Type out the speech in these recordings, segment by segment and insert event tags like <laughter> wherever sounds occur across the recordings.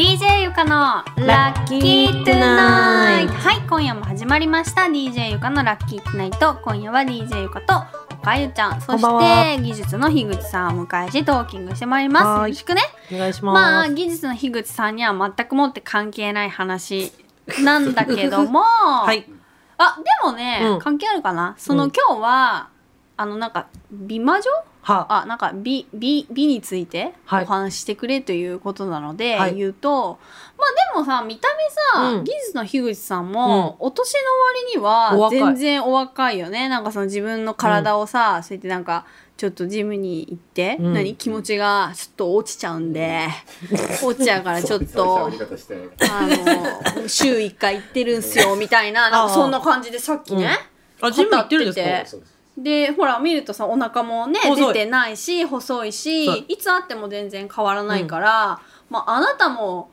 DJ ゆかのラッキートゥナイトはい今夜も始まりました。DJ ゆかのラッキートゥナイト今夜は DJ ゆかと岡ゆちゃん。そしはて技術の樋口さんをお迎えしてトーキングしてまいります。はい。よろしくね。お願いします。まあ技術の樋口さんには全くもって関係ない話なんだけどもはい。あでもね、うん関係あるかなその、うん今日はあのなんか美魔女？は。あなんか美美美についておはい。話ししてくれということなので、はい。言うとまあでもさ見た目さ、うん。技術の樋口さんも、お年の割には全然お若いよね。なんかその自分の体をさ、そうやってなんかちょっとジムに行って、うん。何？気持ちがちょっと落ちちゃうんで <laughs> 落ちちゃうからちょっとあの週1回行ってるんすよみたいななんかそんな感じでさっきね。あ、ジム行ってるんですか？でほら見るとさお腹もね出てないし細いしいつあっても全然変わらないから、まあ、あなたも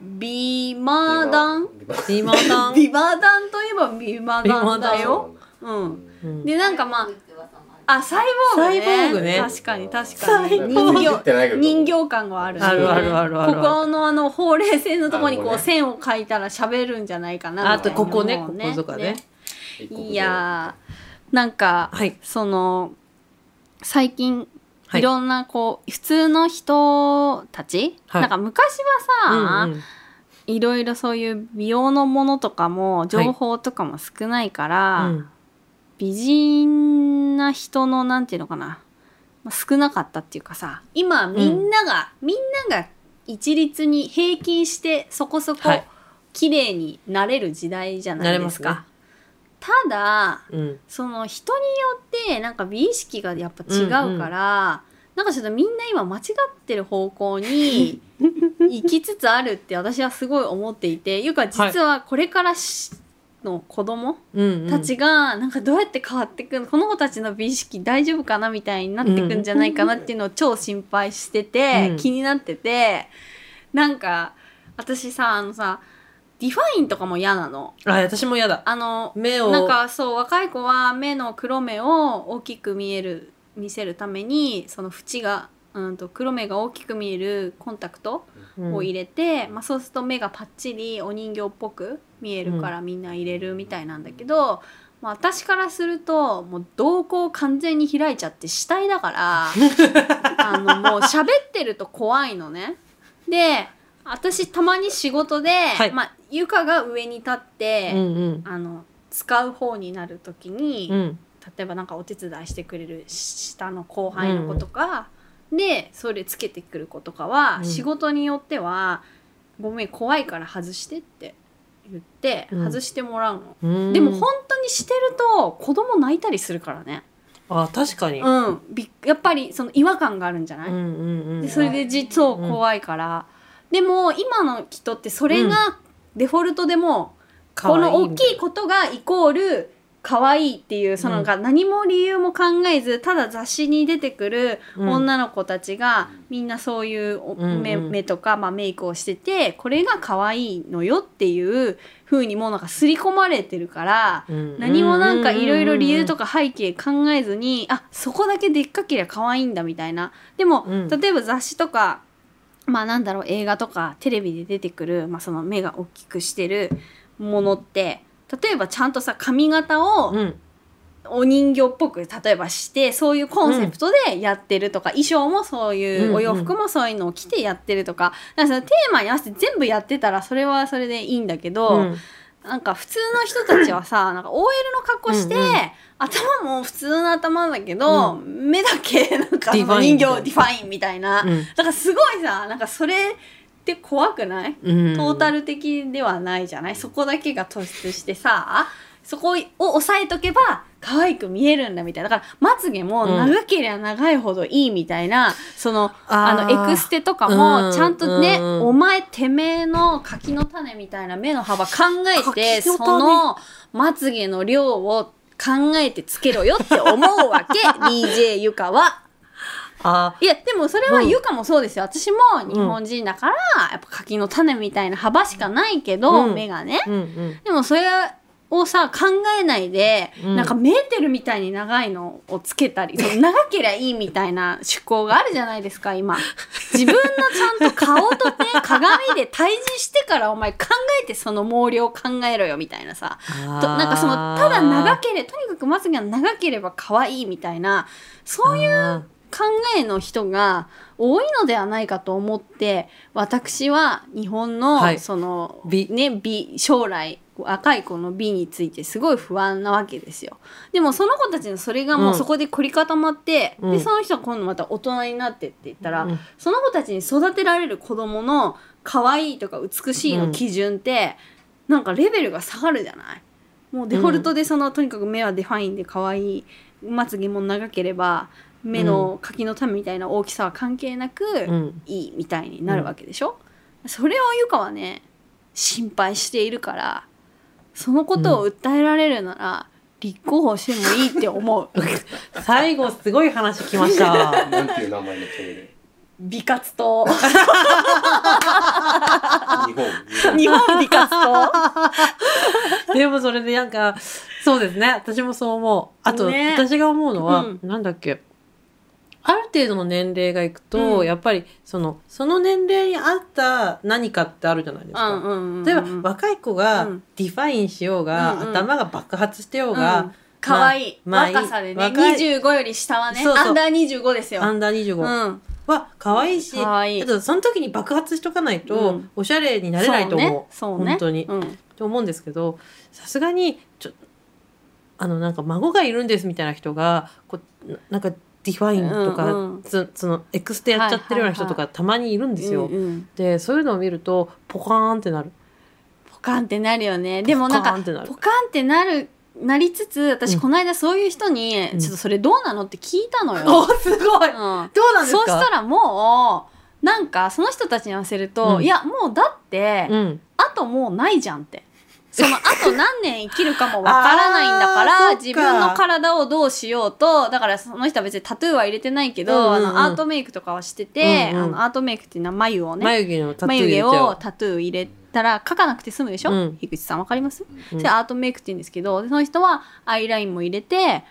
美マダンビマダン。美マダンといえば美マダンだよ。うん、うん。でなんかまああサイボーグね。サイボーグね。確かに確かに。人形ど。人形感があるね。あるあるあるあるここのあのほうれい線のところにこう線を描いたら喋るんじゃないかなあとここね、こことかね。いやーなんか、はい。その最近はい。いろんなこう普通の人たち、はい。なんか昔はさ、うんうんいろいろそういう美容のものとかも情報とかも少ないから、うん。美人な人のなんていうのかな、まあ、少なかったっていうかさ今みんなが、みんなが一律に平均してそこそこはい。綺麗になれる時代じゃないですか。なれただうん。その人によってなんか美意識がやっぱ違うから、なんかちょっとみんな今間違ってる方向に <laughs> 行きつつあるって私はすごい思っていていうか実はこれからしの子供うんうん。たちがなんかどうやって変わっていくのこの子たちの美意識大丈夫かなみたいになっていくんじゃないかなっていうのを超心配してて、うん気になっててなんか私さあのさディファインとかも嫌なの。あ、私も嫌だ。あの目を。なんかそう若い子は目の黒目を大きく見える見せるためにその縁がうんと黒目が大きく見えるコンタクトうんを入れて、まあ、そうすると目がパッチリお人形っぽく見えるからみんな入れるみたいなんだけど、まあ、私からするともう瞳孔完全に開いちゃって死体だから <laughs> あのもう喋ってると怖いのね。で私たまに仕事で、はい。まあ、床が上に立って、うんうん。あの使う方になる時に、うん。例えばなんかお手伝いしてくれる下の後輩の子とか、でそれつけてくる子とかは、うん。仕事によっては「ごめん怖いから外して」って言ってうん。外してもらうの、うん。でも本当にしてると子供泣いたりするからね。あ、確かに。うん。びやっぱりその違和感があるんじゃない、うんうんうん。でそれで実は怖いから、でも今の人ってそれがデフォルトでも、この大きいことがイコール可愛いっていうそのなんか何も理由も考えずただ雑誌に出てくるうん。女の子たちがみんなそういう目目とか、まあ、メイクをしててこれが可愛いのよっていう風にもうなんか刷り込まれてるから何もなんかいろいろ理由とか。か背景考えずにあそこだけでっかけりゃ可愛いんだみたいな。でも、うん。例えば雑誌とかまあなんだろう映画とかテレビで出てくる、まあ、その目が大きくしてるものって例えばちゃんとさ髪型をうん。お人形っぽく例えばしてそういうコンセプトでやってるとか、衣装もそういう、うんうん。お洋服もそういうのを着てやってるとかだからそのテーマに合わせて全部やってたらそれはそれでいいんだけど、うんなんか普通の人たちはさ <laughs> なんか OL の格好して、うんうん。頭も普通の頭だけど、目だけなんか人形ディファインみたいな、うん。だからすごいさなんかそれって怖くない、うん。トータル的ではないじゃない？そこだけが突出してさそこを押さえとけば可愛く見えるんだみたいな。だからまつげも長ければ長いほどいいみたいな、そのあのエクステとかうん。もちゃんとね、うん。お前てめえの柿の種みたいな目の幅考えてそのまつげの量を考えてつけろよって思うわけ。DJ ゆかは。あいやでもそれはうん。ゆかもそうですよ、私も日本人だから、やっぱ柿の種みたいな幅しかないけど、うん。目がね。うんうん。でもそれをさ考えないで、うん。なんかメーテルみたいに長いのをつけたりその長けりゃいいみたいな趣向があるじゃないですか今。<laughs> 自分のちゃんと顔とね鏡鏡で対峙してからお前考えてその毛量考えろよみたいなさ。となんかそのただ長ければとにかくまつげが長ければ可愛いみたいなそういう考えの人が多いのではないかと思って私は日本の、はい。その美。ね美将来若い子の美についてすごい不安なわけですよ。でもその子たちのそれがもううん。そこで凝り固まって、うん。でその人が今度また大人になってって言ったら、うん。その子たちに育てられる子供の可愛いとか美しいの基準って、なんかレベルが下がるじゃない？もうデフォルトでその、とにかく目はデファインで可愛いまつげも長ければ目の柿の種みたいな大きさは関係なく、うん。いいみたいになるわけでしょ、それをゆかはね心配しているからそのことを訴えられるなら、立候補してもいいって思う。<laughs> 最後すごい話きました。なんていう名前のトイレ？美活と日本。日本美活とでもそれでなんかそうですね。私もそう思う。あと、ね。私が思うのは、うん。なんだっけ？ある程度の年齢がいくと、うん。やっぱりそのその年齢に合った何かってあるじゃないですか。例えば若い子がうん。ディファインしようが、うんうん。頭が爆発してよううん、可愛い。まあ若さでね。若い。25より下はね。そうそう。アンダー25ですよ。アンダー25うん。は可愛いし、可愛い。あとその時に爆発しとかないと、うん。おしゃれになれないと思う。そうね。そうね。本当に。うん。と思うんですけどさすがにちょあのなんか孫がいるんですみたいな人がこうななんかディファインとか、うんうんつそのエクステやっちゃってるような人とかたまにいるんですよ。うんうんでそういうのを見るとポカーンってなる。ポカンってなるよねでもなんかポカーンってなるポカンってなるなりつつ私うんこの間そういう人に、うんちょっとそれどうなのって聞いたのよ。<laughs> おすごい。うんどうなんですか？そうしたらもうなんかその人たちに合わせると、うんいやもうだって、うん。あともうないじゃんって。そのあと何年生きるかもわからないんだから <laughs> 自分の体をどうしようとだからその人は別にタトゥーは入れてないけど、うんうんうん。あのアートメイクとかはしてて、うんうん。あのアートメイクっていうのは眉をね眉毛眉毛。をタトゥー入れたら描かなくて済むでしょ、うん。樋口さんわかります、うん。それアートメイクって言うんですけどでその人はアイラインも入れて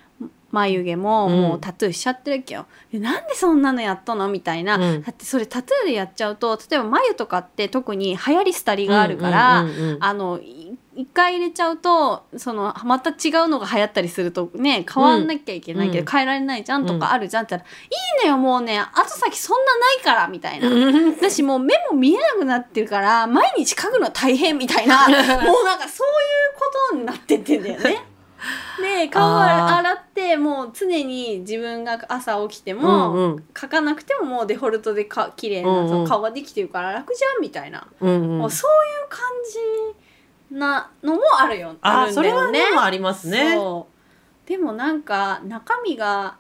眉毛ももうタトゥーしちゃってるわけよ。でなんでそんなのやったの？みたいな、うん。だってそれタトゥーでやっちゃうと例えば眉とかって特に流行り廃りがあるから、うんうんうんうんあのい一回入れちゃうとそのまた違うのが流行ったりするとね変わんなきゃいけないけど、うん。変えられないじゃんとかあるじゃんって言ったら「いいのよもうね後先そんなないから」みたいな。うん。だしもう目も見えなくなってるから毎日描くの大変みたいな <laughs> もうなんかそういうことになってってんだよね。<laughs> で顔を洗ってもう常に自分が朝起きても、うんうん。描かなくてももうデフォルトでか綺麗なうんうん。その顔ができてるから楽じゃんみたいな、うんうん。もうそういう感じなのもあるよ。あるんだよそれはねもありますね。でもなんか中身が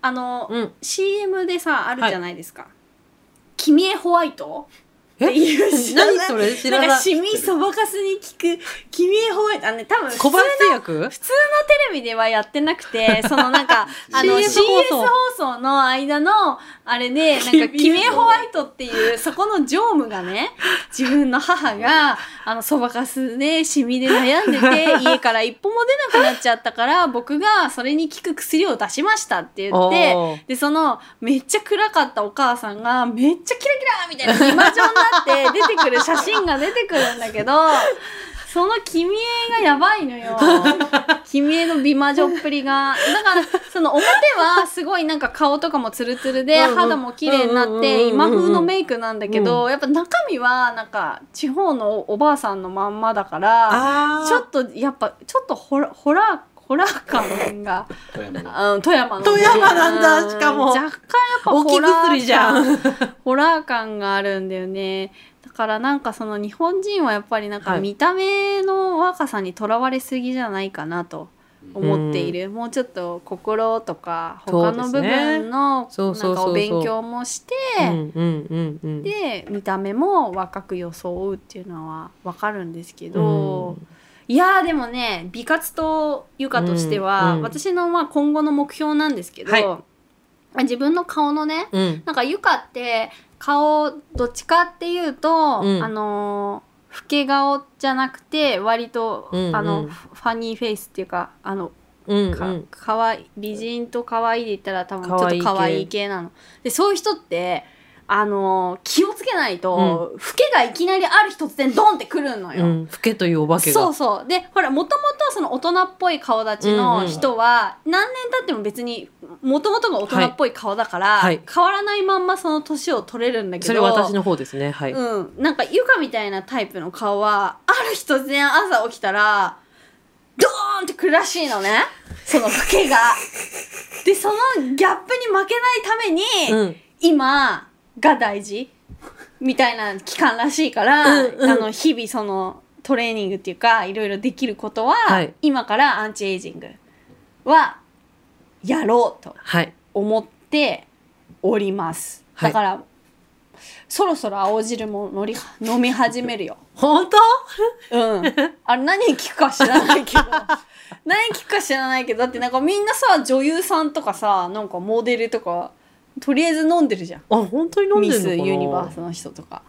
あの、うん。CM でさあるじゃないですか「君へホワイト」えっていう知らない。何それ？知らなんか。シミそばかすに効く「君へホワイト」あのね多分普通小の林薬？普通のテレビではやってなくて <laughs> そのなんかあの CS CS 放送。放送の間のあれでなんか「<laughs> 君へホワイト」っていうそこの常務がね自分の母があのそばかすでシミで悩んでて <laughs> 家から一歩も出なくなっちゃったから僕がそれに効く薬を出しましたって言っておー。でそのめっちゃ暗かったお母さんがめっちゃキラキラみたいな美魔女になって出てくる写真が出てくるんだけど <laughs> その君へがやばいのよ。<laughs> 君への美魔女っぷりが。だからその表はすごいなんか顔とかもツルツルで肌も綺麗になって今風のメイクなんだけどやっぱ中身はなんか地方のおばあさんのまんまだからちょっとやっぱちょっとホラホラーホラー感が。富山。のうん富山の。富山なんだしかも。若干やっぱホラー感薬じゃん。ホラー感。があるんだよね。だからなんかその日本人はやっぱりなんかはい。見た目の若さにとらわれすぎじゃないかなと思っている、もうちょっと心とか他の部分のなんかお勉強もしてうんうんうんうん。で見た目も若く装うっていうのはわかるんですけど、うんいやーでもね美活とゆかとしては、うんうん私のまあ今後の目標なんですけど、はい。自分の顔のねうん。なんかゆかって顔どっちかっていうと、うん。あのー老け顔じゃなくて割と、うんうん。あのフファニーフェイスっていうかあのか、うんうん。かわい美人と可愛いで言ったら多分ちょっと可愛い系なの。でそういう人ってあの気をつけないと、老けがいきなりある日突然ドンってくるのよ。うん、老けというお化けが。そうそう。でほらもともとその大人っぽい顔立ちの人は、何年経っても別にもともとが大人っぽい顔だから、はい。変わらないまんまその年を取れるんだけどそれ私の方ですね。はい、うん、なんかゆかみたいなタイプの顔はある日突然朝起きたらドーンってくるらしいのね。その老けが。でそのギャップに負けないために、うん。今が大事みたいな期間らしいから、うんうんあの日々そのトレーニングっていうかいろいろできることは、はい今からアンチエイジングはやろうとはい思っております。はいだから、そろそろ青汁ものり <laughs> 飲み始めるよ。本当？うん。あれ何に効くか知らないけど。<laughs> 何に効くか知らないけど、だってなんかみんなさ、女優さんとかさ、なんかモデルとか、とりあえず飲んでるじゃん。あ本当に飲んでミるのかな？スユニバースの人とか。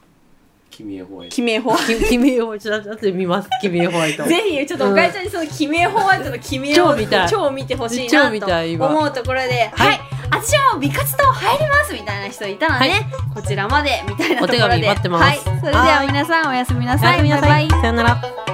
君へホワイトキメホワイきキメホワイトだって見ます。キメホワイトト。ぜひ、ちょっとおかえちゃんにそのキメホワイトのキメを超見たい。超見てほしい超な見たい今。と思うところで、はい、私はもう美活動入りますみたいな人いたらね、こちらまでみたいなところで。お手紙待ってます。はい、それでは皆さんおやすみなさい。おやすみなさい。バイバイ。さよなら